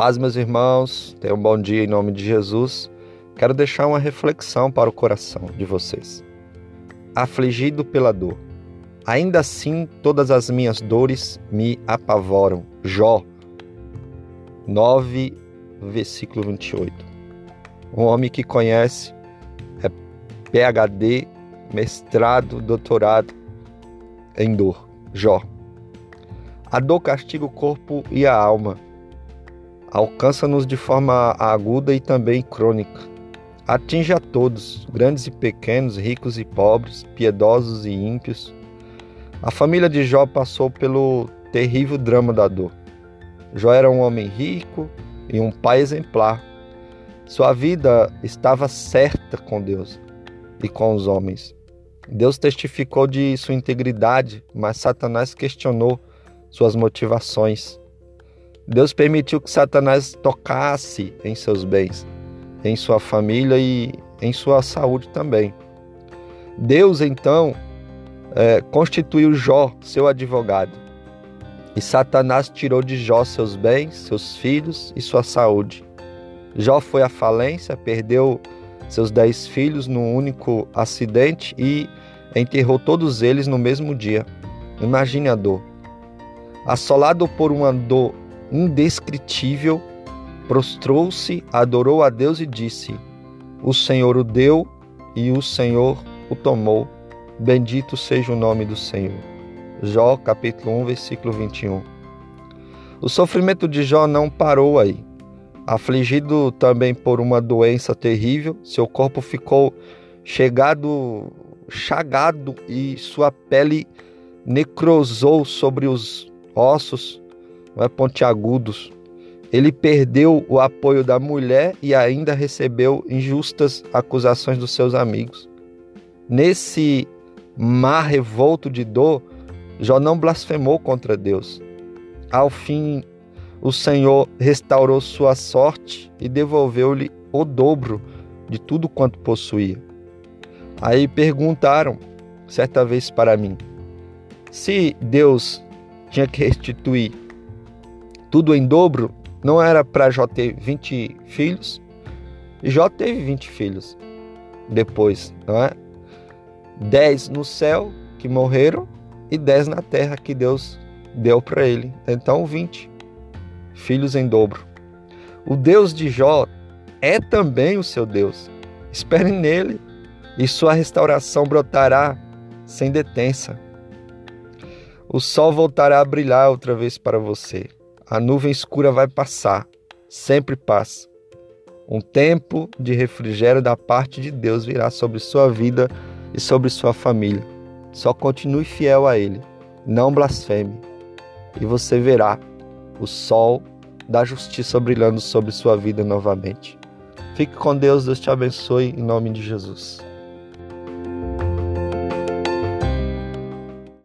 Paz, meus irmãos, tenham um bom dia em nome de Jesus. Quero deixar uma reflexão para o coração de vocês. Afligido pela dor. Ainda assim, todas as minhas dores me apavoram. Jó 9, versículo 28. Um homem que conhece é PhD, mestrado, doutorado em dor. Jó. A dor castiga o corpo e a alma. Alcança-nos de forma aguda e também crônica. Atinge a todos, grandes e pequenos, ricos e pobres, piedosos e ímpios. A família de Jó passou pelo terrível drama da dor. Jó era um homem rico e um pai exemplar. Sua vida estava certa com Deus e com os homens. Deus testificou de sua integridade, mas Satanás questionou suas motivações. Deus permitiu que Satanás tocasse em seus bens, em sua família e em sua saúde também. Deus então é, constituiu Jó seu advogado e Satanás tirou de Jó seus bens, seus filhos e sua saúde. Jó foi à falência, perdeu seus dez filhos num único acidente e enterrou todos eles no mesmo dia. Imagine a dor. Assolado por uma dor indescritível, prostrou-se, adorou a Deus e disse: O Senhor o deu e o Senhor o tomou. Bendito seja o nome do Senhor. Jó, capítulo 1, versículo 21. O sofrimento de Jó não parou aí. Afligido também por uma doença terrível, seu corpo ficou chegado, chagado e sua pele necrosou sobre os ossos é, pontiagudos. Ele perdeu o apoio da mulher e ainda recebeu injustas acusações dos seus amigos. Nesse mar revolto de dor, Jó não blasfemou contra Deus. Ao fim, o Senhor restaurou sua sorte e devolveu-lhe o dobro de tudo quanto possuía. Aí perguntaram, certa vez para mim, se Deus tinha que restituir tudo em dobro, não era para Jó ter 20 filhos? Jó teve 20 filhos depois, não é? 10 no céu que morreram e 10 na terra que Deus deu para ele. Então 20 filhos em dobro. O Deus de Jó é também o seu Deus. Espere nele e sua restauração brotará sem detença. O sol voltará a brilhar outra vez para você. A nuvem escura vai passar, sempre passa. Um tempo de refrigério da parte de Deus virá sobre sua vida e sobre sua família. Só continue fiel a Ele, não blasfeme, e você verá o sol da justiça brilhando sobre sua vida novamente. Fique com Deus, Deus te abençoe em nome de Jesus.